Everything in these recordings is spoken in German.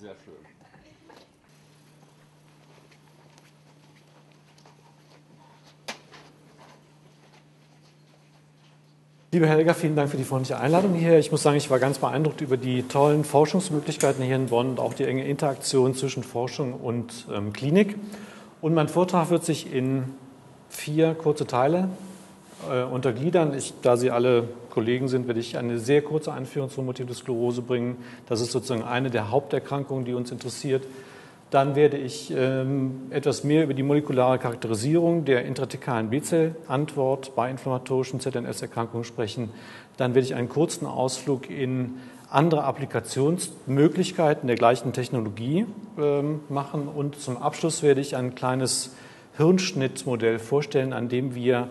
Sehr schön. Liebe Helga, vielen Dank für die freundliche Einladung hier. Ich muss sagen, ich war ganz beeindruckt über die tollen Forschungsmöglichkeiten hier in Bonn und auch die enge Interaktion zwischen Forschung und ähm, Klinik. Und mein Vortrag wird sich in vier kurze Teile äh, untergliedern. Ich, da Sie alle Kollegen sind, werde ich eine sehr kurze Einführung zur Multiple Sklerose bringen. Das ist sozusagen eine der Haupterkrankungen, die uns interessiert. Dann werde ich ähm, etwas mehr über die molekulare Charakterisierung der intratikalen B-Zell-Antwort bei inflammatorischen ZNS-Erkrankungen sprechen. Dann werde ich einen kurzen Ausflug in andere Applikationsmöglichkeiten der gleichen Technologie ähm, machen. Und zum Abschluss werde ich ein kleines Hirnschnittmodell vorstellen, an dem wir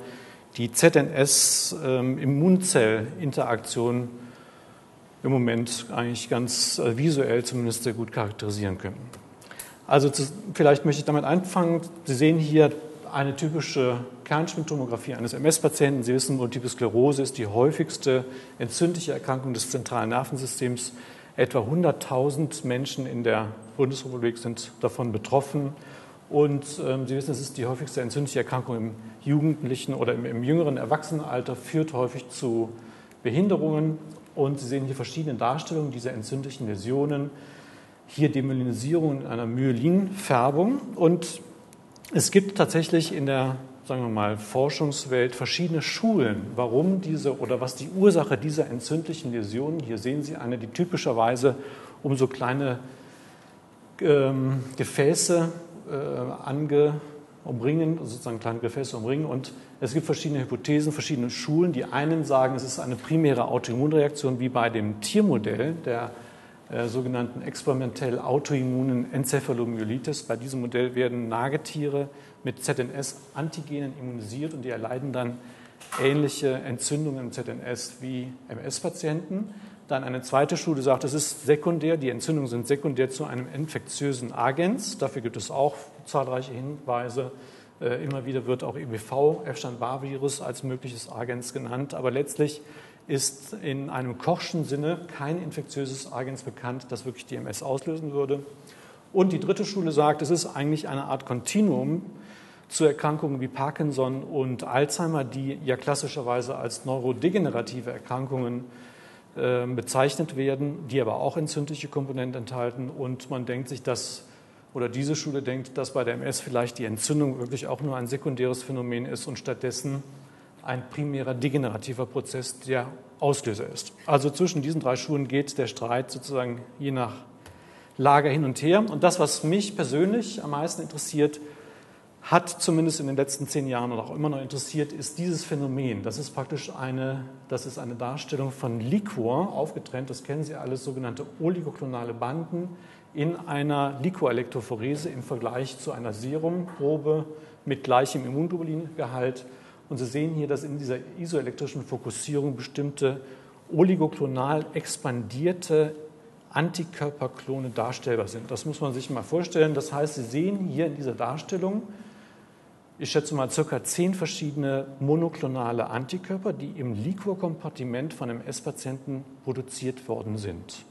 die ZNS-Immunzell-Interaktion ähm, im Moment eigentlich ganz äh, visuell zumindest sehr gut charakterisieren können. Also zu, vielleicht möchte ich damit anfangen. Sie sehen hier eine typische Kernspintomographie eines MS-Patienten. Sie wissen, Multiple Sklerose ist die häufigste entzündliche Erkrankung des zentralen Nervensystems. Etwa 100.000 Menschen in der Bundesrepublik sind davon betroffen. Und ähm, Sie wissen, es ist die häufigste entzündliche Erkrankung im jugendlichen oder im, im jüngeren Erwachsenenalter, führt häufig zu Behinderungen. Und Sie sehen hier verschiedene Darstellungen dieser entzündlichen Läsionen. Hier Demyelinisierung in einer Myelinfärbung. Und es gibt tatsächlich in der sagen wir mal, Forschungswelt verschiedene Schulen, warum diese oder was die Ursache dieser entzündlichen Läsionen, hier sehen Sie eine, die typischerweise um so kleine ähm, Gefäße ange, umringen, sozusagen kleine Gefäße umringen. Und es gibt verschiedene Hypothesen, verschiedene Schulen. Die einen sagen, es ist eine primäre Autoimmunreaktion wie bei dem Tiermodell der äh, sogenannten experimentell autoimmunen Enzephalomyelitis. Bei diesem Modell werden Nagetiere mit ZNS-Antigenen immunisiert und die erleiden dann ähnliche Entzündungen im ZNS wie MS-Patienten. Dann eine zweite Studie sagt, es ist sekundär, die Entzündungen sind sekundär zu einem infektiösen Agens. Dafür gibt es auch zahlreiche Hinweise. Äh, immer wieder wird auch EBV, Epstein-Barr-Virus, als mögliches Agens genannt. Aber letztlich ist in einem Kochschen Sinne kein infektiöses Agens bekannt, das wirklich die MS auslösen würde. Und die dritte Schule sagt, es ist eigentlich eine Art Kontinuum zu Erkrankungen wie Parkinson und Alzheimer, die ja klassischerweise als neurodegenerative Erkrankungen bezeichnet werden, die aber auch entzündliche Komponenten enthalten. Und man denkt sich, dass, oder diese Schule denkt, dass bei der MS vielleicht die Entzündung wirklich auch nur ein sekundäres Phänomen ist und stattdessen ein primärer degenerativer Prozess der Auslöser ist. Also zwischen diesen drei Schulen geht der Streit sozusagen je nach Lager hin und her. Und das, was mich persönlich am meisten interessiert, hat zumindest in den letzten zehn Jahren und auch immer noch interessiert, ist dieses Phänomen. Das ist praktisch eine, das ist eine Darstellung von Liquor, aufgetrennt, das kennen Sie alles, sogenannte oligoklonale Banden in einer Liquorelektrophorese im Vergleich zu einer Serumprobe mit gleichem Immunglobulingehalt. Und Sie sehen hier, dass in dieser isoelektrischen Fokussierung bestimmte oligoklonal expandierte Antikörperklone darstellbar sind. Das muss man sich mal vorstellen. Das heißt, Sie sehen hier in dieser Darstellung ich schätze mal, circa zehn verschiedene monoklonale Antikörper, die im Liquorkompartiment von MS-Patienten produziert worden sind.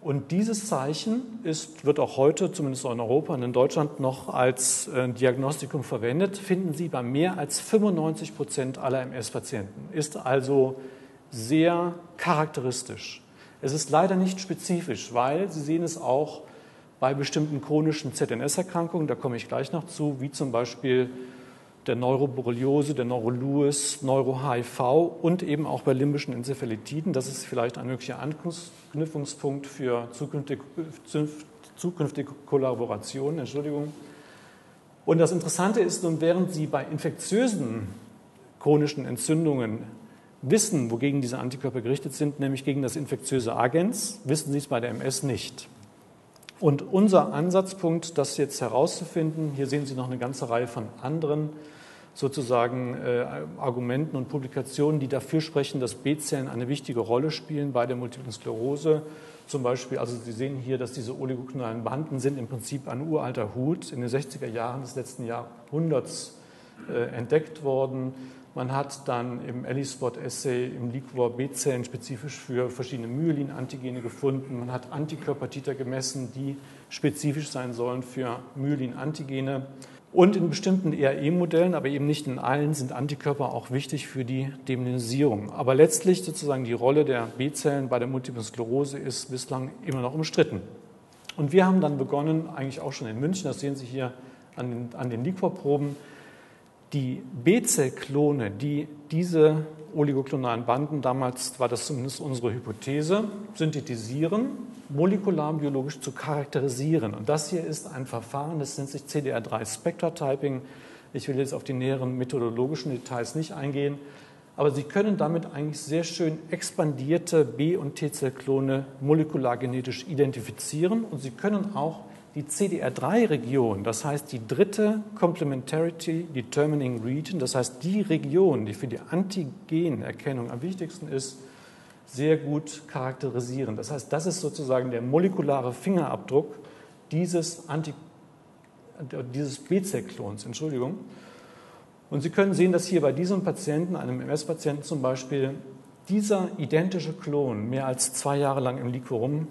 Und dieses Zeichen ist, wird auch heute, zumindest in Europa und in Deutschland, noch als äh, Diagnostikum verwendet, finden Sie bei mehr als 95 Prozent aller MS-Patienten. Ist also sehr charakteristisch. Es ist leider nicht spezifisch, weil Sie sehen es auch bei bestimmten chronischen ZNS-Erkrankungen, da komme ich gleich noch zu, wie zum Beispiel der Neuroborreliose, der Neuro-Lewis, Neuro-HIV und eben auch bei limbischen Enzephalitiden. Das ist vielleicht ein möglicher Anknüpfungspunkt für zukünftige, zukünftige Kollaboration. Entschuldigung. Und das Interessante ist nun, während Sie bei infektiösen chronischen Entzündungen wissen, wogegen diese Antikörper gerichtet sind, nämlich gegen das infektiöse Agens, wissen Sie es bei der MS nicht. Und unser Ansatzpunkt, das jetzt herauszufinden, hier sehen Sie noch eine ganze Reihe von anderen sozusagen äh, Argumenten und Publikationen, die dafür sprechen, dass B-Zellen eine wichtige Rolle spielen bei der Multiplen Sklerose. Zum Beispiel, also Sie sehen hier, dass diese oligoklonalen Banden sind im Prinzip ein uralter Hut in den 60er Jahren des letzten Jahrhunderts äh, entdeckt worden. Man hat dann im ELISpot-Assay im Liquor B-Zellen spezifisch für verschiedene Myelin-Antigene gefunden. Man hat Antikörpertiter gemessen, die spezifisch sein sollen für Myelin-Antigene. Und in bestimmten ERE-Modellen, aber eben nicht in allen, sind Antikörper auch wichtig für die Demyelisierung. Aber letztlich sozusagen die Rolle der B-Zellen bei der Multiplen Sklerose ist bislang immer noch umstritten. Und wir haben dann begonnen, eigentlich auch schon in München, das sehen Sie hier an den, an den Liquorproben, die B-Zell-Klone, die diese oligoklonalen Banden, damals war das zumindest unsere Hypothese, synthetisieren, molekularbiologisch zu charakterisieren. Und das hier ist ein Verfahren, das nennt sich CDR3 Spectra-Typing. Ich will jetzt auf die näheren methodologischen Details nicht eingehen, aber Sie können damit eigentlich sehr schön expandierte B- und T-Zell-Klone molekulargenetisch identifizieren und Sie können auch die CDR3-Region, das heißt die dritte Complementarity Determining Region, das heißt die Region, die für die Antigenerkennung am wichtigsten ist, sehr gut charakterisieren. Das heißt, das ist sozusagen der molekulare Fingerabdruck dieses, Anti, dieses B-Zell-Klons. Entschuldigung. Und Sie können sehen, dass hier bei diesem Patienten, einem MS-Patienten zum Beispiel, dieser identische Klon mehr als zwei Jahre lang im Liquorum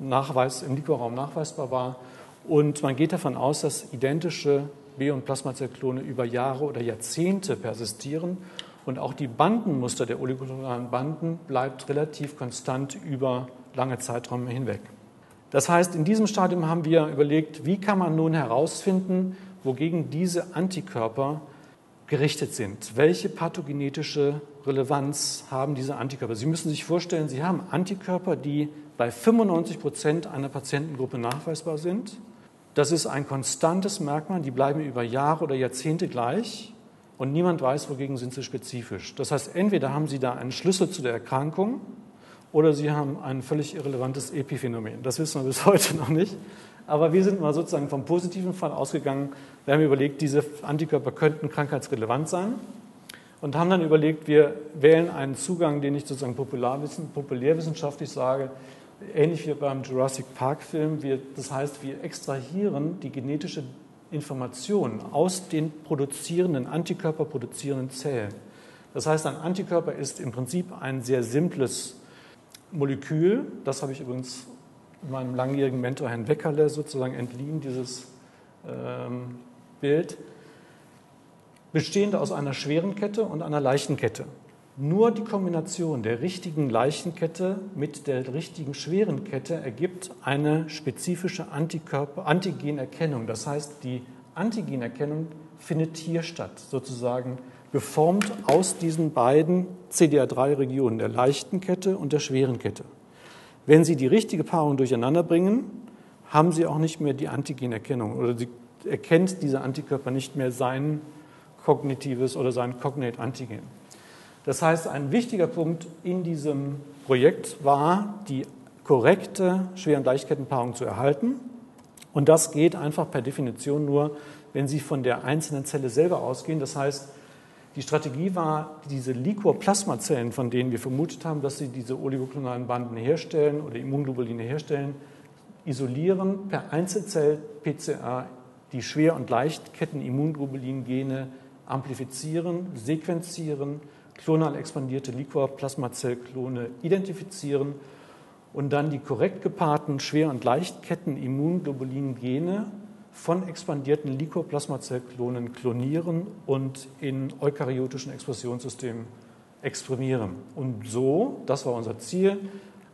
Nachweis, im Liquorraum nachweisbar war. Und man geht davon aus, dass identische B- und Plasmazellklone über Jahre oder Jahrzehnte persistieren. Und auch die Bandenmuster der oligoklonalen Banden bleibt relativ konstant über lange Zeiträume hinweg. Das heißt, in diesem Stadium haben wir überlegt, wie kann man nun herausfinden, wogegen diese Antikörper gerichtet sind. Welche pathogenetische Relevanz haben diese Antikörper? Sie müssen sich vorstellen, Sie haben Antikörper, die bei 95 Prozent einer Patientengruppe nachweisbar sind. Das ist ein konstantes Merkmal, die bleiben über Jahre oder Jahrzehnte gleich und niemand weiß, wogegen sind sie spezifisch. Das heißt, entweder haben Sie da einen Schlüssel zu der Erkrankung oder Sie haben ein völlig irrelevantes Epiphänomen. Das wissen wir bis heute noch nicht. Aber wir sind mal sozusagen vom positiven Fall ausgegangen. Wir haben überlegt, diese Antikörper könnten krankheitsrelevant sein und haben dann überlegt, wir wählen einen Zugang, den ich sozusagen populärwissenschaftlich sage, ähnlich wie beim Jurassic Park-Film. Das heißt, wir extrahieren die genetische Information aus den produzierenden, Antikörper produzierenden Zellen. Das heißt, ein Antikörper ist im Prinzip ein sehr simples Molekül. Das habe ich übrigens meinem langjährigen Mentor Herrn Weckerle sozusagen entliehen, dieses ähm, Bild, bestehend aus einer schweren Kette und einer leichten Kette. Nur die Kombination der richtigen Leichenkette mit der richtigen schweren Kette ergibt eine spezifische Antigenerkennung. Das heißt, die Antigenerkennung findet hier statt, sozusagen geformt aus diesen beiden CDR3-Regionen, der leichten Kette und der schweren Kette. Wenn Sie die richtige Paarung durcheinander bringen, haben Sie auch nicht mehr die Antigenerkennung oder Sie erkennt dieser Antikörper nicht mehr sein kognitives oder sein Cognate-Antigen. Das heißt, ein wichtiger Punkt in diesem Projekt war, die korrekte Schwer- und Leichtkettenpaarung zu erhalten. Und das geht einfach per Definition nur, wenn Sie von der einzelnen Zelle selber ausgehen. Das heißt, die Strategie war, diese Liquor-Plasmazellen, von denen wir vermutet haben, dass sie diese oligoklonalen Banden herstellen oder Immunglobuline herstellen, isolieren per Einzelzell-PCR die Schwer- und Leichtketten-Immunglobulin-Gene amplifizieren, sequenzieren, klonal expandierte Liquor-Plasmazellklone identifizieren und dann die korrekt gepaarten Schwer- und Leichtketten-Immunglobulin-Gene von expandierten Liquor-Plasmazellklonen klonieren und in eukaryotischen Expressionssystemen exprimieren. Und so, das war unser Ziel,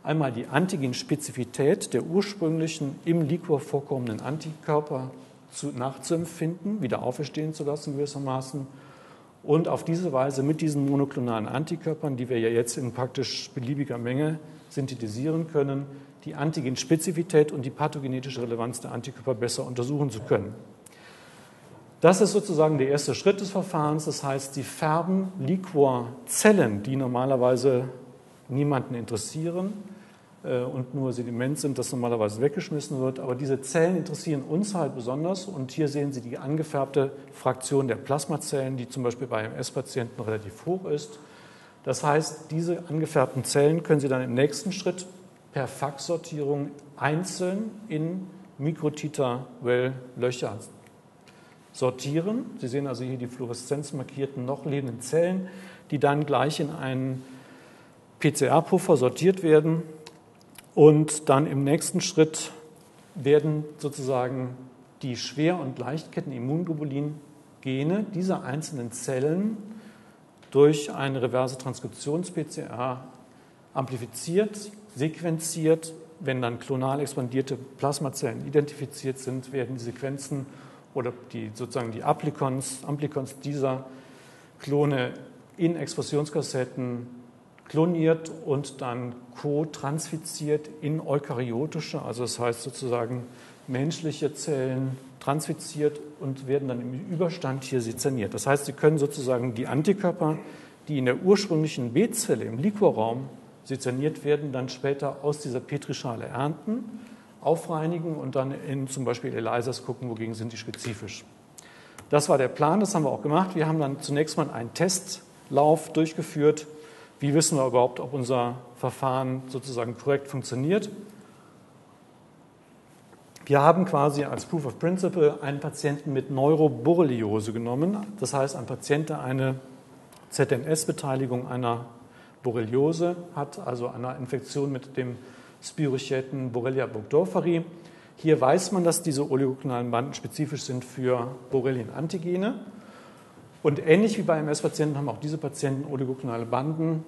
einmal die Antigenspezifität der ursprünglichen im Liquor vorkommenden Antikörper zu, nachzuempfinden, wieder auferstehen zu lassen gewissermaßen und auf diese Weise mit diesen monoklonalen Antikörpern, die wir ja jetzt in praktisch beliebiger Menge synthetisieren können, die Antigenspezifität und die pathogenetische Relevanz der Antikörper besser untersuchen zu können. Das ist sozusagen der erste Schritt des Verfahrens. Das heißt, Sie färben Liquorzellen, die normalerweise niemanden interessieren, und nur Sediment sind, das normalerweise weggeschmissen wird. Aber diese Zellen interessieren uns halt besonders. Und hier sehen Sie die angefärbte Fraktion der Plasmazellen, die zum Beispiel bei MS-Patienten relativ hoch ist. Das heißt, diese angefärbten Zellen können Sie dann im nächsten Schritt per Faxsortierung einzeln in Mikrotiter-Well-Löcher sortieren. Sie sehen also hier die fluoreszenzmarkierten noch lebenden Zellen, die dann gleich in einen PCR-Puffer sortiert werden. Und dann im nächsten Schritt werden sozusagen die Schwer- und Leichtketten-Immunglobulin-Gene dieser einzelnen Zellen durch eine reverse Transkriptions-PCR amplifiziert, sequenziert. Wenn dann klonal expandierte Plasmazellen identifiziert sind, werden die Sequenzen oder die, sozusagen die Amplikons dieser Klone in Expressionskassetten kloniert und dann co-transfiziert in eukaryotische, also das heißt sozusagen menschliche Zellen transfiziert und werden dann im Überstand hier sezerniert. Das heißt, Sie können sozusagen die Antikörper, die in der ursprünglichen B-Zelle im Liquorraum sezerniert werden, dann später aus dieser Petrischale ernten, aufreinigen und dann in zum Beispiel ELISAs gucken, wogegen sind die spezifisch. Das war der Plan, das haben wir auch gemacht. Wir haben dann zunächst mal einen Testlauf durchgeführt. Wie wissen wir überhaupt, ob unser Verfahren sozusagen korrekt funktioniert? Wir haben quasi als Proof of Principle einen Patienten mit Neuroborreliose genommen. Das heißt, ein Patient, der eine ZNS-Beteiligung einer Borreliose hat, also einer Infektion mit dem Spirochäten Borrelia burgdorferi. Hier weiß man, dass diese oligoklonalen Banden spezifisch sind für Borrelien-Antigene. Und ähnlich wie bei MS-Patienten haben auch diese Patienten oligoklonale Banden,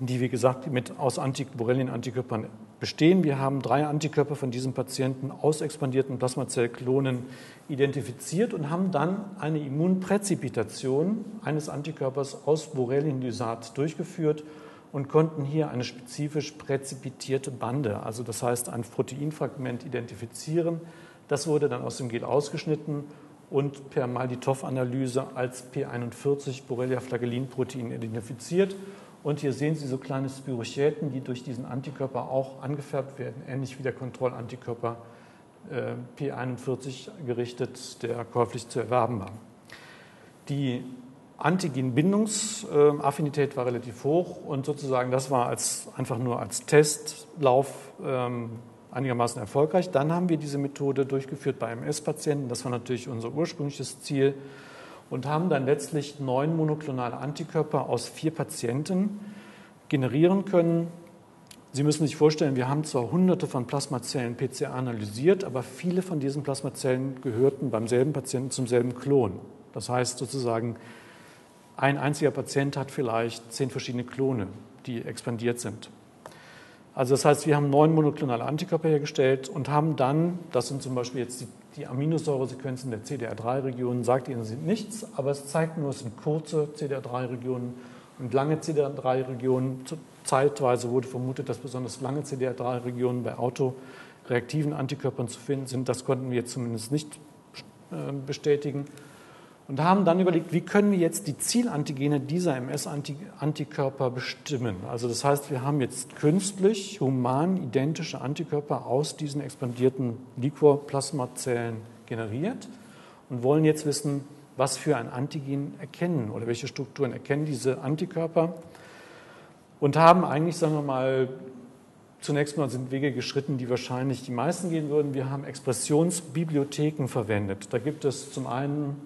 die, wie gesagt, mit aus Borrelien-Antikörpern bestehen. Wir haben drei Antikörper von diesem Patienten aus expandierten Plasmazellklonen identifiziert und haben dann eine Immunpräzipitation eines Antikörpers aus Borrelienlysat durchgeführt und konnten hier eine spezifisch präzipitierte Bande, also das heißt ein Proteinfragment identifizieren. Das wurde dann aus dem Gel ausgeschnitten und per Malditow-Analyse als P41 Borrelia flagellin-Protein identifiziert. Und hier sehen Sie so kleine Spirochäten, die durch diesen Antikörper auch angefärbt werden, ähnlich wie der Kontrollantikörper äh, P41 gerichtet, der käuflich zu erwerben war. Die Antigen-Bindungsaffinität war relativ hoch und sozusagen das war als, einfach nur als Testlauf ähm, einigermaßen erfolgreich. Dann haben wir diese Methode durchgeführt bei MS-Patienten. Das war natürlich unser ursprüngliches Ziel und haben dann letztlich neun monoklonale Antikörper aus vier Patienten generieren können. Sie müssen sich vorstellen, wir haben zwar hunderte von Plasmazellen PCR analysiert, aber viele von diesen Plasmazellen gehörten beim selben Patienten zum selben Klon. Das heißt sozusagen, ein einziger Patient hat vielleicht zehn verschiedene Klone, die expandiert sind. Also das heißt, wir haben neun monoklonale Antikörper hergestellt und haben dann, das sind zum Beispiel jetzt die, die Aminosäuresequenzen der CDR3-Regionen, sagt Ihnen sind nichts, aber es zeigt nur, es sind kurze CDR3-Regionen und lange CDR3-Regionen. Zeitweise wurde vermutet, dass besonders lange CDR3-Regionen bei autoreaktiven Antikörpern zu finden sind. Das konnten wir zumindest nicht äh, bestätigen und haben dann überlegt, wie können wir jetzt die Zielantigene dieser MS-Antikörper bestimmen. Also das heißt, wir haben jetzt künstlich human identische Antikörper aus diesen expandierten Liquorplasmazellen generiert und wollen jetzt wissen, was für ein Antigen erkennen oder welche Strukturen erkennen diese Antikörper und haben eigentlich, sagen wir mal, zunächst mal sind Wege geschritten, die wahrscheinlich die meisten gehen würden. Wir haben Expressionsbibliotheken verwendet. Da gibt es zum einen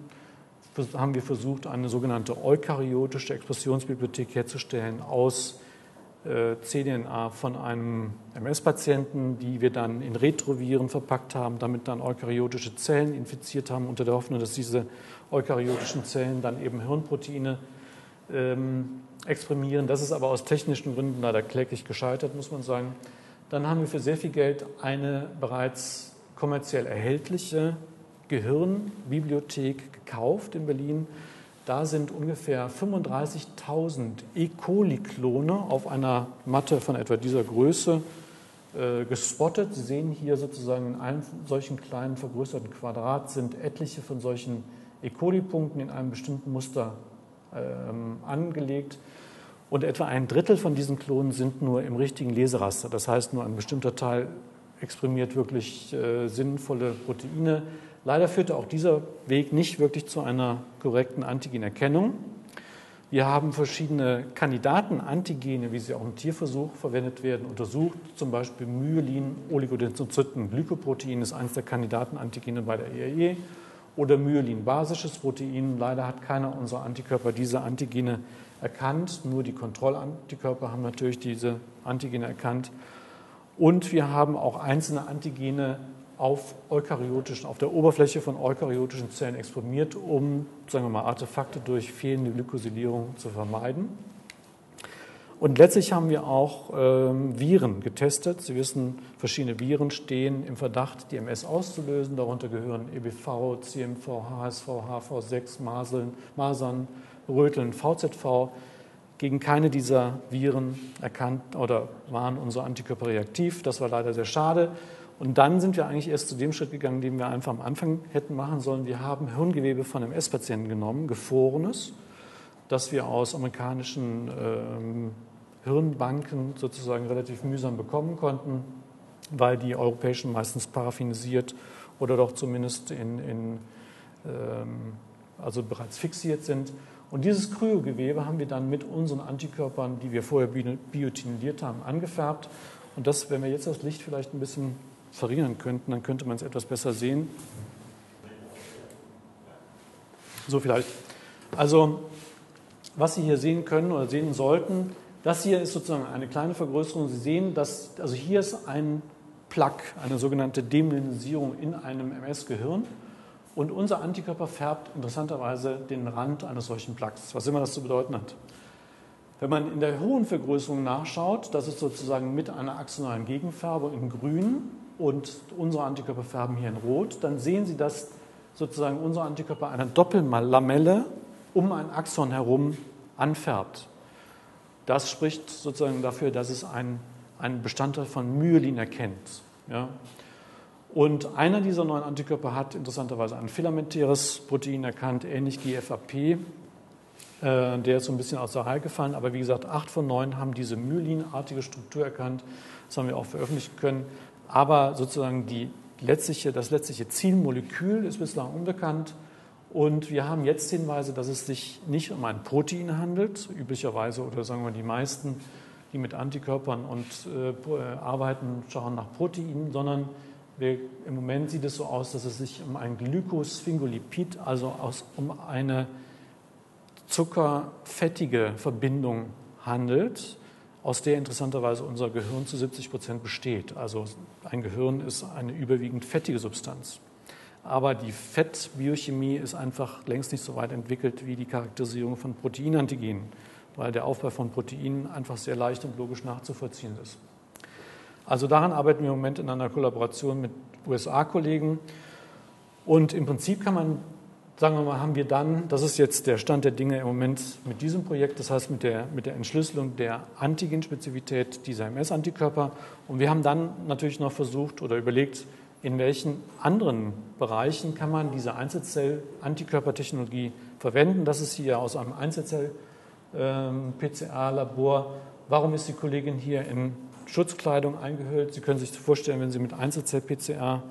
haben wir versucht, eine sogenannte eukaryotische Expressionsbibliothek herzustellen aus äh, cDNA von einem MS-Patienten, die wir dann in Retroviren verpackt haben, damit dann eukaryotische Zellen infiziert haben, unter der Hoffnung, dass diese eukaryotischen Zellen dann eben Hirnproteine ähm, exprimieren. Das ist aber aus technischen Gründen leider kläglich gescheitert, muss man sagen. Dann haben wir für sehr viel Geld eine bereits kommerziell erhältliche Gehirnbibliothek gekauft in Berlin. Da sind ungefähr 35.000 E. coli-Klone auf einer Matte von etwa dieser Größe äh, gespottet. Sie sehen hier sozusagen in einem solchen kleinen vergrößerten Quadrat sind etliche von solchen E. coli-Punkten in einem bestimmten Muster ähm, angelegt. Und etwa ein Drittel von diesen Klonen sind nur im richtigen Leseraster. Das heißt, nur ein bestimmter Teil exprimiert wirklich äh, sinnvolle Proteine. Leider führte auch dieser Weg nicht wirklich zu einer korrekten Antigenerkennung. Wir haben verschiedene Kandidaten-Antigene, wie sie auch im Tierversuch verwendet werden, untersucht. Zum Beispiel Myelin, Oligodendrozyten, Glykoprotein ist eines der Kandidaten-Antigene bei der ERE. oder Myelin-basisches Protein. Leider hat keiner unserer Antikörper diese Antigene erkannt. Nur die Kontrollantikörper haben natürlich diese Antigene erkannt. Und wir haben auch einzelne Antigene auf eukaryotischen, auf der Oberfläche von eukaryotischen Zellen exprimiert, um, sagen wir mal, Artefakte durch fehlende Glykosylierung zu vermeiden. Und letztlich haben wir auch ähm, Viren getestet. Sie wissen, verschiedene Viren stehen im Verdacht, die MS auszulösen. Darunter gehören EBV, CMV, HSV, HV6, Maseln, Masern, Röteln, VZV. Gegen keine dieser Viren erkannt oder waren unsere Antikörper reaktiv. Das war leider sehr schade. Und dann sind wir eigentlich erst zu dem Schritt gegangen, den wir einfach am Anfang hätten machen sollen. Wir haben Hirngewebe von MS-Patienten genommen, gefrorenes, das wir aus amerikanischen ähm, Hirnbanken sozusagen relativ mühsam bekommen konnten, weil die europäischen meistens paraffinisiert oder doch zumindest in, in ähm, also bereits fixiert sind. Und dieses Kryogewebe haben wir dann mit unseren Antikörpern, die wir vorher biotiniliert haben, angefärbt. Und das, wenn wir jetzt das Licht vielleicht ein bisschen verringern könnten, dann könnte man es etwas besser sehen. So vielleicht. Also, was Sie hier sehen können oder sehen sollten, das hier ist sozusagen eine kleine Vergrößerung. Sie sehen, dass, also hier ist ein Plug, eine sogenannte Demyelinisierung in einem MS-Gehirn. Und unser Antikörper färbt interessanterweise den Rand eines solchen Plugs, was immer das zu bedeuten hat. Wenn man in der hohen Vergrößerung nachschaut, das ist sozusagen mit einer axonalen Gegenfärbung in grün und unsere Antikörper färben hier in rot, dann sehen Sie, dass sozusagen unser Antikörper eine Doppellamelle um ein Axon herum anfärbt. Das spricht sozusagen dafür, dass es ein, ein Bestandteil von Myelin erkennt. Ja? Und einer dieser neuen Antikörper hat interessanterweise ein filamentäres Protein erkannt, ähnlich GFAP. Äh, der ist so ein bisschen aus der Reihe gefallen, aber wie gesagt, acht von neun haben diese Myelinartige Struktur erkannt. Das haben wir auch veröffentlichen können. Aber sozusagen die letztliche, das letztliche Zielmolekül ist bislang unbekannt. Und wir haben jetzt Hinweise, dass es sich nicht um ein Protein handelt, üblicherweise, oder sagen wir die meisten, die mit Antikörpern und äh, arbeiten, schauen nach Proteinen, sondern wir, im Moment sieht es so aus, dass es sich um ein Glykosphingolipid, also aus, um eine zuckerfettige Verbindung handelt, aus der interessanterweise unser Gehirn zu 70 Prozent besteht. Also ein Gehirn ist eine überwiegend fettige Substanz. Aber die Fettbiochemie ist einfach längst nicht so weit entwickelt wie die Charakterisierung von Proteinantigenen, weil der Aufbau von Proteinen einfach sehr leicht und logisch nachzuvollziehen ist. Also daran arbeiten wir im Moment in einer Kollaboration mit USA-Kollegen. Und im Prinzip kann man, sagen wir mal, haben wir dann, das ist jetzt der Stand der Dinge im Moment mit diesem Projekt, das heißt mit der, mit der Entschlüsselung der Antigenspezifität dieser MS-Antikörper. Und wir haben dann natürlich noch versucht oder überlegt, in welchen anderen Bereichen kann man diese Einzelzell-Antikörpertechnologie verwenden. Das ist hier aus einem Einzelzell-PCR-Labor. Ähm, Warum ist die Kollegin hier in Schutzkleidung eingehüllt. Sie können sich vorstellen, wenn Sie mit Einzelzell-PCR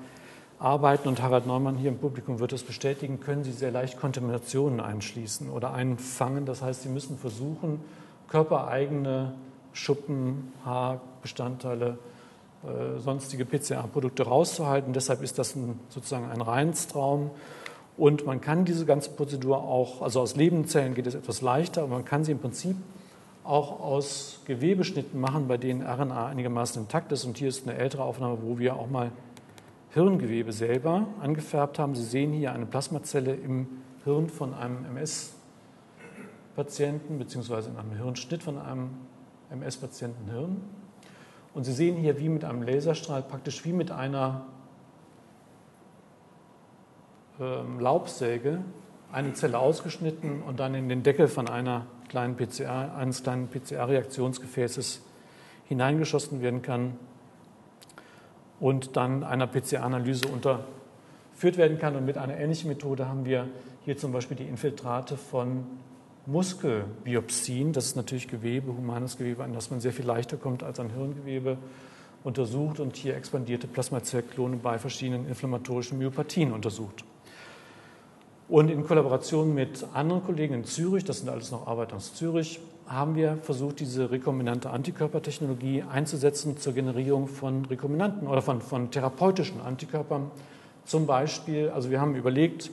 arbeiten und Harald Neumann hier im Publikum wird das bestätigen, können Sie sehr leicht Kontaminationen einschließen oder einfangen. Das heißt, Sie müssen versuchen, körpereigene Schuppen, Haarbestandteile, äh, sonstige PCR-Produkte rauszuhalten. Deshalb ist das ein, sozusagen ein Reinstraum. Und man kann diese ganze Prozedur auch, also aus Lebendenzellen geht es etwas leichter, aber man kann sie im Prinzip auch aus Gewebeschnitten machen, bei denen RNA einigermaßen intakt ist. Und hier ist eine ältere Aufnahme, wo wir auch mal Hirngewebe selber angefärbt haben. Sie sehen hier eine Plasmazelle im Hirn von einem MS-Patienten, beziehungsweise in einem Hirnschnitt von einem MS-Patienten Hirn. Und Sie sehen hier wie mit einem Laserstrahl, praktisch wie mit einer ähm, Laubsäge, eine Zelle ausgeschnitten und dann in den Deckel von einer kleinen PCR, eines kleinen PCR-Reaktionsgefäßes hineingeschossen werden kann und dann einer PCR-Analyse unterführt werden kann. Und mit einer ähnlichen Methode haben wir hier zum Beispiel die Infiltrate von Muskelbiopsien, das ist natürlich Gewebe, humanes Gewebe, an das man sehr viel leichter kommt als an Hirngewebe, untersucht und hier expandierte Plasmazellklone bei verschiedenen inflammatorischen Myopathien untersucht. Und in Kollaboration mit anderen Kollegen in Zürich, das sind alles noch Arbeiter aus Zürich, haben wir versucht, diese rekombinante Antikörpertechnologie einzusetzen zur Generierung von rekombinanten oder von, von therapeutischen Antikörpern. Zum Beispiel, also wir haben überlegt,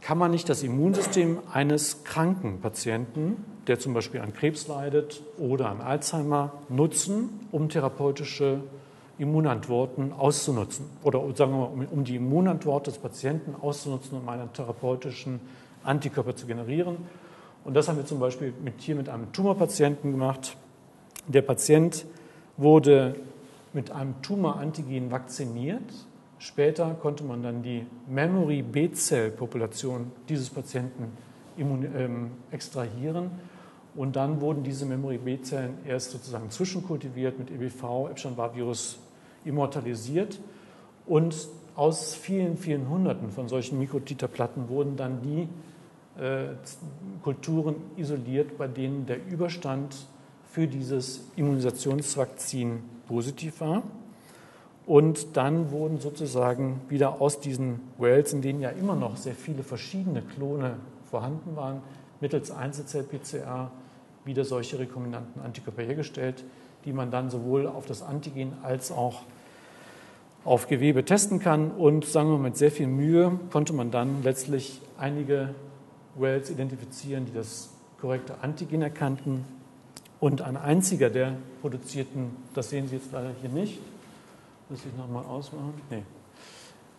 kann man nicht das Immunsystem eines kranken Patienten, der zum Beispiel an Krebs leidet oder an Alzheimer, nutzen, um therapeutische Immunantworten auszunutzen oder sagen wir mal, um die Immunantwort des Patienten auszunutzen, um einen therapeutischen Antikörper zu generieren. Und das haben wir zum Beispiel mit, hier mit einem Tumorpatienten gemacht. Der Patient wurde mit einem Tumorantigen vakziniert. Später konnte man dann die Memory B-Zell-Population dieses Patienten ähm, extrahieren. Und dann wurden diese Memory B-Zellen erst sozusagen zwischenkultiviert mit EBV, Epstein-Barr-Virus immortalisiert und aus vielen, vielen Hunderten von solchen Mikrotiterplatten wurden dann die Kulturen isoliert, bei denen der Überstand für dieses Immunisationsvakzin positiv war. Und dann wurden sozusagen wieder aus diesen Wells, in denen ja immer noch sehr viele verschiedene Klone vorhanden waren, mittels Einzelzell-PCR wieder solche rekombinanten Antikörper hergestellt, die man dann sowohl auf das Antigen als auch auf Gewebe testen kann. Und sagen wir mal, mit sehr viel Mühe konnte man dann letztlich einige Wells identifizieren, die das korrekte Antigen erkannten. Und ein einziger der produzierten, das sehen Sie jetzt leider hier nicht, muss ich nochmal ausmachen? Nee,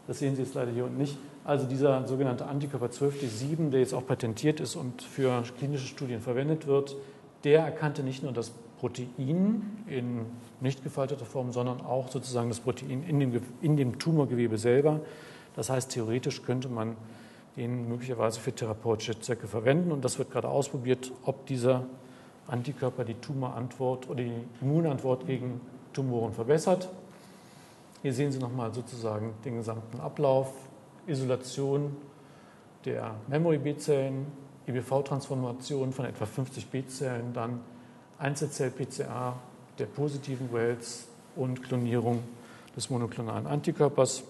das sehen Sie jetzt leider hier unten nicht. Also dieser sogenannte Antikörper 12D7, der jetzt auch patentiert ist und für klinische Studien verwendet wird, der erkannte nicht nur das Protein in nicht gefalteter Form, sondern auch sozusagen das Protein in dem, in dem Tumorgewebe selber. Das heißt, theoretisch könnte man den möglicherweise für therapeutische Zwecke verwenden. Und das wird gerade ausprobiert, ob dieser Antikörper die Tumorantwort oder die Immunantwort gegen Tumoren verbessert. Hier sehen Sie nochmal sozusagen den gesamten Ablauf, Isolation der Memory-B-Zellen, IBV-Transformation von etwa 50 B-Zellen, dann Einzelzell-PCA der positiven Wells und Klonierung des monoklonalen Antikörpers.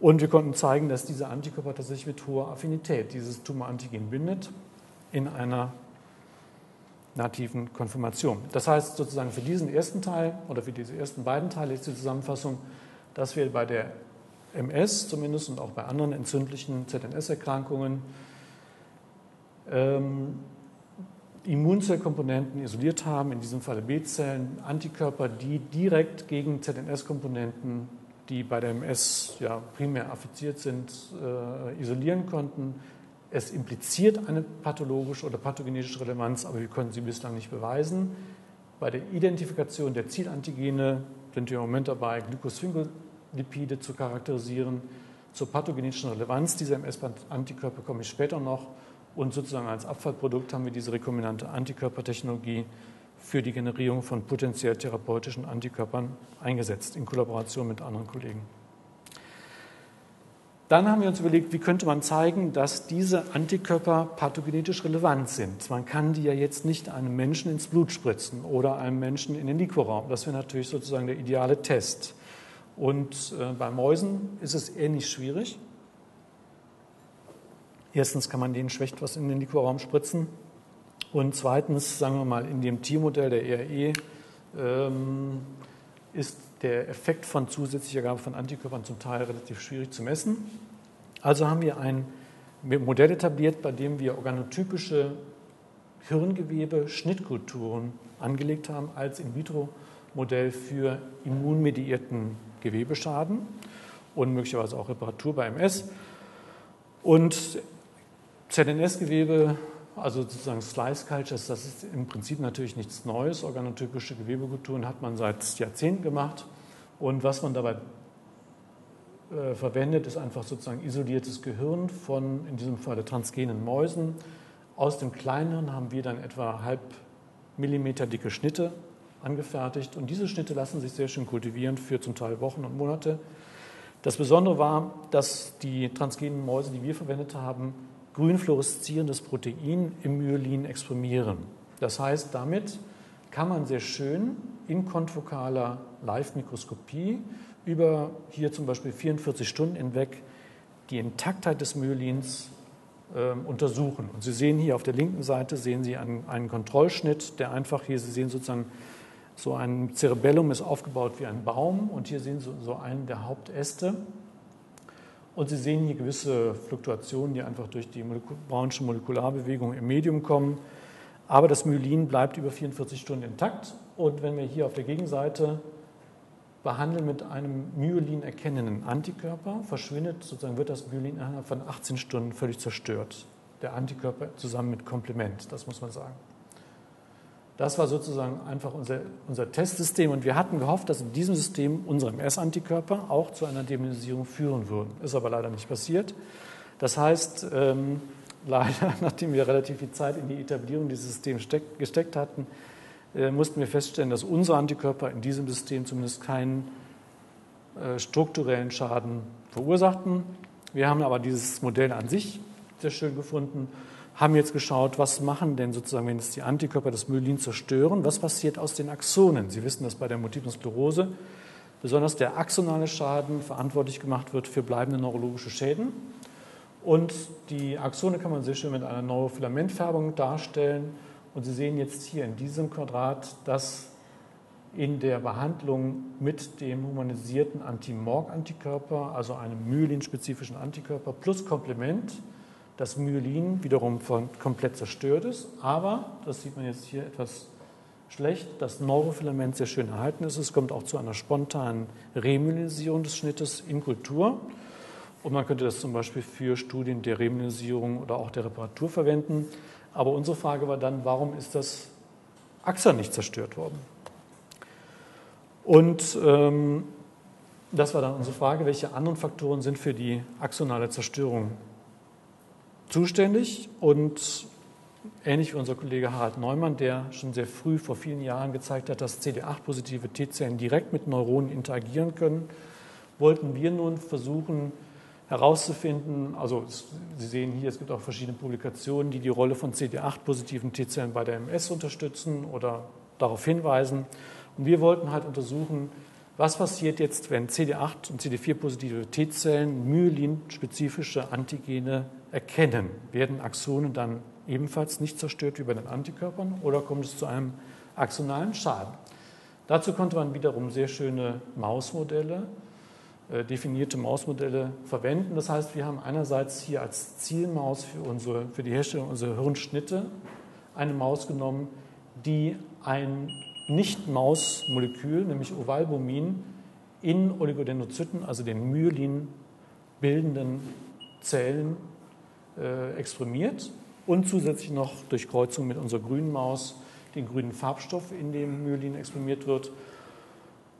Und wir konnten zeigen, dass dieser Antikörper tatsächlich mit hoher Affinität dieses Tumorantigen bindet in einer nativen Konfirmation. Das heißt sozusagen für diesen ersten Teil oder für diese ersten beiden Teile ist die Zusammenfassung, dass wir bei der MS zumindest und auch bei anderen entzündlichen ZNS-Erkrankungen ähm, Immunzellkomponenten isoliert haben, in diesem Falle B-Zellen, Antikörper, die direkt gegen ZNS-Komponenten, die bei der MS ja primär affiziert sind, äh, isolieren konnten. Es impliziert eine pathologische oder pathogenetische Relevanz, aber wir konnten sie bislang nicht beweisen. Bei der Identifikation der Zielantigene sind wir im Moment dabei, Glykosphingolipide zu charakterisieren. Zur pathogenetischen Relevanz dieser MS-Antikörper komme ich später noch. Und sozusagen als Abfallprodukt haben wir diese rekombinante Antikörpertechnologie für die Generierung von potenziell therapeutischen Antikörpern eingesetzt, in Kollaboration mit anderen Kollegen. Dann haben wir uns überlegt, wie könnte man zeigen, dass diese Antikörper pathogenetisch relevant sind. Man kann die ja jetzt nicht einem Menschen ins Blut spritzen oder einem Menschen in den Liquorraum. Das wäre natürlich sozusagen der ideale Test. Und äh, bei Mäusen ist es ähnlich schwierig. Erstens kann man denen schlecht was in den Liquorraum spritzen. Und zweitens, sagen wir mal, in dem Tiermodell der ERE ähm, ist der Effekt von zusätzlicher Gabe von Antikörpern zum Teil relativ schwierig zu messen. Also haben wir ein Modell etabliert, bei dem wir organotypische Hirngewebe, Schnittkulturen angelegt haben als In-vitro-Modell für immunmediierten Gewebeschaden und möglicherweise auch Reparatur bei MS. Und ZNS-Gewebe, also sozusagen Slice Cultures, das ist im Prinzip natürlich nichts Neues. Organotypische Gewebekulturen hat man seit Jahrzehnten gemacht. Und was man dabei äh, verwendet, ist einfach sozusagen isoliertes Gehirn von, in diesem Fall transgenen Mäusen. Aus dem Kleinhirn haben wir dann etwa halb Millimeter dicke Schnitte angefertigt. Und diese Schnitte lassen sich sehr schön kultivieren für zum Teil Wochen und Monate. Das Besondere war, dass die transgenen Mäuse, die wir verwendet haben, grün fluoreszierendes Protein im Myelin exprimieren. Das heißt, damit kann man sehr schön in konfokaler Live-Mikroskopie über hier zum Beispiel 44 Stunden hinweg die Intaktheit des Myelins äh, untersuchen. Und Sie sehen hier auf der linken Seite sehen Sie einen, einen Kontrollschnitt, der einfach hier, Sie sehen sozusagen so ein Cerebellum ist aufgebaut wie ein Baum und hier sehen Sie so einen der Hauptäste. Und Sie sehen hier gewisse Fluktuationen, die einfach durch die Molekul Brownsche Molekularbewegung im Medium kommen. Aber das Myelin bleibt über 44 Stunden intakt. Und wenn wir hier auf der Gegenseite behandeln mit einem Myelin erkennenden Antikörper, verschwindet sozusagen, wird das Myelin innerhalb von 18 Stunden völlig zerstört. Der Antikörper zusammen mit Komplement, das muss man sagen. Das war sozusagen einfach unser, unser Testsystem und wir hatten gehofft, dass in diesem System unsere MS-Antikörper auch zu einer Demineralisierung führen würden. Ist aber leider nicht passiert. Das heißt, ähm, leider, nachdem wir relativ viel Zeit in die Etablierung dieses Systems steck, gesteckt hatten, äh, mussten wir feststellen, dass unsere Antikörper in diesem System zumindest keinen äh, strukturellen Schaden verursachten. Wir haben aber dieses Modell an sich sehr schön gefunden, haben jetzt geschaut, was machen denn sozusagen, wenn es die Antikörper das Myelin zerstören, was passiert aus den Axonen? Sie wissen, dass bei der Multiplen Sklerose besonders der axonale Schaden verantwortlich gemacht wird für bleibende neurologische Schäden. Und die Axone kann man sehr schön mit einer Neurofilamentfärbung darstellen. Und Sie sehen jetzt hier in diesem Quadrat, dass in der Behandlung mit dem humanisierten Anti-Morg-Antikörper, also einem Myelin-spezifischen Antikörper plus Komplement, das Myelin wiederum komplett zerstört ist. Aber, das sieht man jetzt hier etwas schlecht, das Neurofilament sehr schön erhalten ist. Es kommt auch zu einer spontanen Remyelinisierung des Schnittes in Kultur. Und man könnte das zum Beispiel für Studien der Remyelinisierung oder auch der Reparatur verwenden. Aber unsere Frage war dann, warum ist das Axon nicht zerstört worden? Und ähm, das war dann unsere Frage, welche anderen Faktoren sind für die axonale Zerstörung zuständig? Und ähnlich wie unser Kollege Harald Neumann, der schon sehr früh vor vielen Jahren gezeigt hat, dass CD8-positive T-Zellen direkt mit Neuronen interagieren können, wollten wir nun versuchen, herauszufinden, also Sie sehen hier, es gibt auch verschiedene Publikationen, die die Rolle von CD8-positiven T-Zellen bei der MS unterstützen oder darauf hinweisen. Und wir wollten halt untersuchen, was passiert jetzt, wenn CD8 und CD4-positive T-Zellen Myelin-spezifische Antigene erkennen? Werden Axone dann ebenfalls nicht zerstört wie bei den Antikörpern oder kommt es zu einem axonalen Schaden? Dazu konnte man wiederum sehr schöne Mausmodelle äh, definierte Mausmodelle verwenden. Das heißt, wir haben einerseits hier als Zielmaus für, unsere, für die Herstellung unserer Hirnschnitte eine Maus genommen, die ein Nicht-Maus-Molekül, nämlich Ovalbumin, in Oligodendrozyten, also den Myelin bildenden Zellen, äh, exprimiert und zusätzlich noch durch Kreuzung mit unserer grünen Maus den grünen Farbstoff in dem Myelin exprimiert wird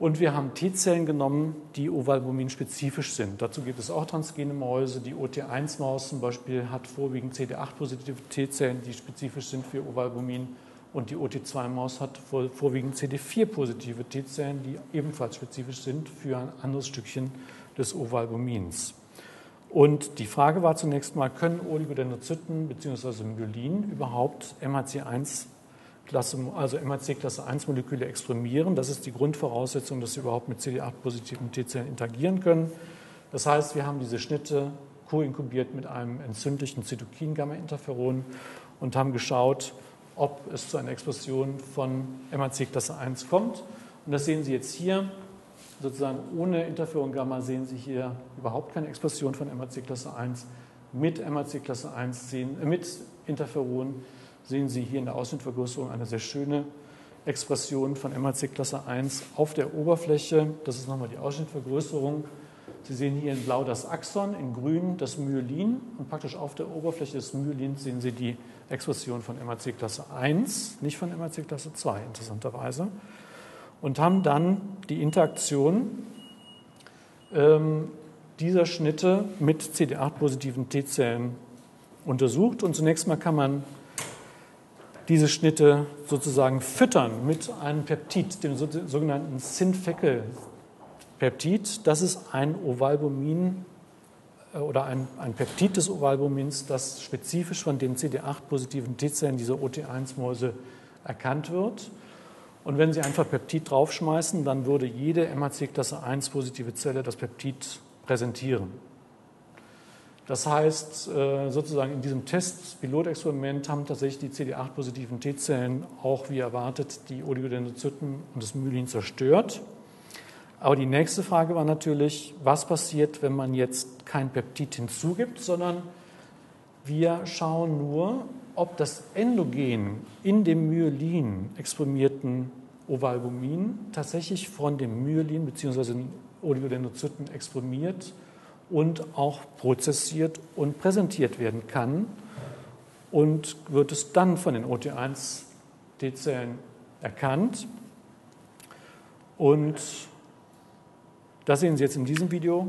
und wir haben T-Zellen genommen, die Ovalbumin-spezifisch sind. Dazu gibt es auch transgene Mäuse. Die OT1-Maus zum Beispiel hat vorwiegend CD8-positive T-Zellen, die spezifisch sind für Ovalbumin. Und die OT2-Maus hat vorwiegend CD4-positive T-Zellen, die ebenfalls spezifisch sind für ein anderes Stückchen des Ovalbumins. Und die Frage war zunächst mal, können Oligodendrozyten bzw. Myelin überhaupt MHC1 Klasse, also MHC Klasse 1 Moleküle exprimieren. Das ist die Grundvoraussetzung, dass sie überhaupt mit CD8-positiven T-Zellen interagieren können. Das heißt, wir haben diese Schnitte koinkubiert mit einem entzündlichen Zytokin-Gamma-Interferon und haben geschaut, ob es zu einer Expression von MHC Klasse 1 kommt. Und das sehen Sie jetzt hier. Sozusagen ohne Interferon Gamma sehen Sie hier überhaupt keine Expression von MHC Klasse 1. Mit MHC Klasse 1 sehen, äh, mit Interferon sehen Sie hier in der Ausschnittvergrößerung eine sehr schöne Expression von MHC Klasse 1 auf der Oberfläche. Das ist nochmal die Ausschnittvergrößerung. Sie sehen hier in blau das Axon, in grün das Myelin und praktisch auf der Oberfläche des Myelins sehen Sie die Expression von MHC Klasse 1, nicht von MHC Klasse 2 interessanterweise. Und haben dann die Interaktion ähm, dieser Schnitte mit CD8-positiven T-Zellen untersucht. Und zunächst mal kann man diese Schnitte sozusagen füttern mit einem Peptid, dem sogenannten Synfekel-Peptid. Das ist ein Ovalbumin äh, oder ein, ein Peptid des Ovalbumins, das spezifisch von den CD8-positiven T-Zellen dieser OT1-Mäuse erkannt wird. Und wenn Sie einfach Peptid draufschmeißen, dann würde jede MHC-Klasse 1 positive Zelle das Peptid präsentieren. Das heißt, äh, sozusagen in diesem Test, Pilotexperiment, haben tatsächlich die CD8-positiven T-Zellen auch wie erwartet die Oligodendrozyten und das Myelin zerstört. Aber die nächste Frage war natürlich, was passiert, wenn man jetzt kein Peptid hinzugibt, sondern wir schauen nur, ob das Endogen in dem Myelin exprimierten Ovalbumin tatsächlich von dem Myelin bzw. den Oligodendrozyten exprimiert und auch prozessiert und präsentiert werden kann und wird es dann von den OT1-T-Zellen erkannt. Und das sehen Sie jetzt in diesem Video.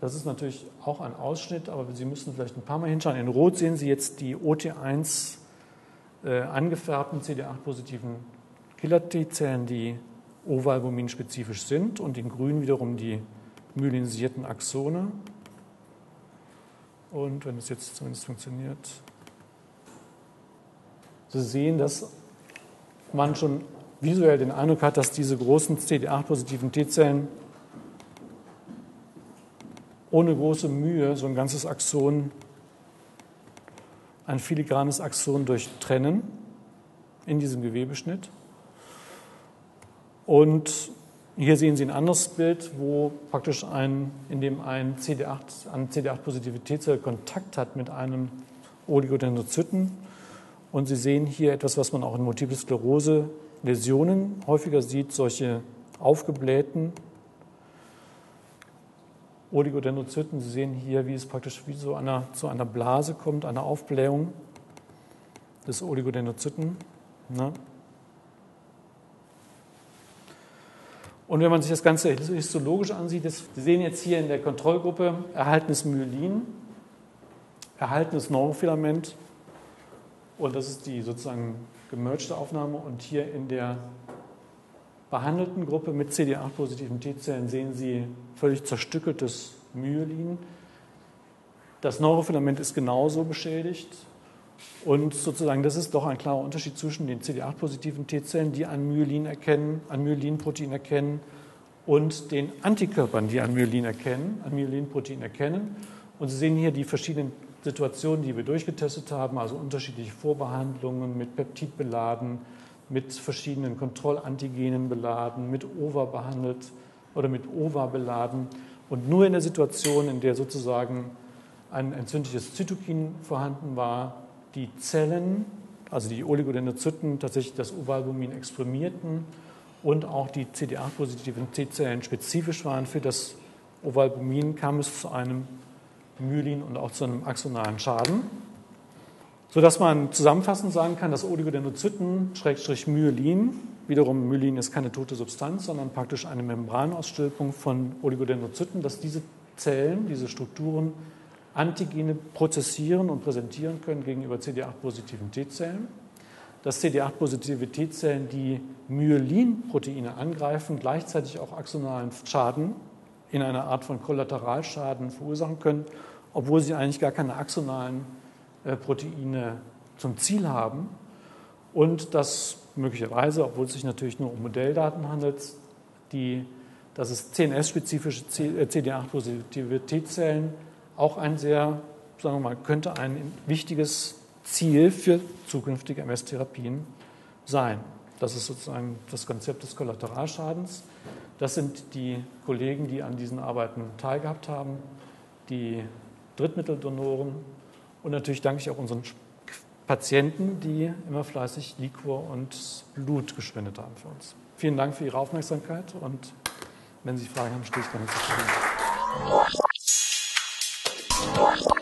Das ist natürlich auch ein Ausschnitt, aber Sie müssen vielleicht ein paar Mal hinschauen. In Rot sehen Sie jetzt die OT1 äh, angefärbten CD8-positiven Killer-T-Zellen, die ovalbumin-spezifisch sind, und in Grün wiederum die myelinisierten Axone. Und wenn es jetzt zumindest funktioniert, Sie sehen, dass man schon visuell den Eindruck hat, dass diese großen CD8-positiven T-Zellen ohne große Mühe so ein ganzes Axon, ein filigranes Axon durchtrennen in diesem Gewebeschnitt. Und hier sehen Sie ein anderes Bild, wo praktisch ein, in dem ein CD8, eine CD8-positive T-Zelle Kontakt hat mit einem Oligodendrozyten. Und Sie sehen hier etwas, was man auch in Multiple Sklerose Läsionen häufiger sieht, solche aufgeblähten Oligodendrozyten. Sie sehen hier, wie es praktisch wie so einer, zu einer Blase kommt, einer Aufblähung des Oligodendrozyten. Ne? Und wenn man sich das Ganze histologisch ansieht, das, Sie sehen jetzt hier in der Kontrollgruppe erhaltenes Myelin, erhaltenes Neurofilament und das ist die sozusagen gemergte Aufnahme. Und hier in der behandelten Gruppe mit CD8-positiven T-Zellen sehen Sie völlig zerstückeltes Myelin. Das Neurofilament ist genauso beschädigt. Und sozusagen, das ist doch ein klarer Unterschied zwischen den CD8-positiven T-Zellen, die ein Myelin erkennen, ein Myelinprotein erkennen, und den Antikörpern, die ein Myelin erkennen, ein Myelinprotein erkennen. Und Sie sehen hier die verschiedenen Situationen, die wir durchgetestet haben, also unterschiedliche Vorbehandlungen mit Peptid beladen, mit verschiedenen Kontrollantigenen beladen, mit OVA behandelt oder mit OVA beladen. Und nur in der Situation, in der sozusagen ein entzündliches Zytokin vorhanden war, die Zellen, also die Oligodendrozyten, tatsächlich das Ovalbumin exprimierten und auch die CD8-positiven T-Zellen spezifisch waren für das Ovalbumin, kam es zu einem Myelin und auch zu einem axonalen Schaden, sodass man zusammenfassend sagen kann, dass Oligodendrozyten, Schrägstrich Myelin, wiederum Myelin ist keine tote Substanz, sondern praktisch eine Membranausstülpung von Oligodendrozyten, dass diese Zellen, diese Strukturen Antigene prozessieren und präsentieren können gegenüber CD8-positiven T-Zellen. Dass CD8-positive T-Zellen, die Myelinproteine angreifen, gleichzeitig auch axonalen Schaden in einer Art von Kollateralschaden verursachen können obwohl sie eigentlich gar keine axonalen Proteine zum Ziel haben. Und dass möglicherweise, obwohl es sich natürlich nur um Modelldaten handelt, die, dass es CNS-spezifische CD8-positive äh, auch ein sehr, sagen wir mal, könnte ein wichtiges Ziel für zukünftige MS-Therapien sein. Das ist sozusagen das Konzept des Kollateralschadens. Das sind die Kollegen, die an diesen Arbeiten teilgehabt haben, die Drittmitteldonoren und natürlich danke ich auch unseren Patienten, die immer fleißig Liquor und Blut gespendet haben für uns. Vielen Dank für Ihre Aufmerksamkeit und wenn Sie Fragen haben, stehe ich gerne zur Verfügung.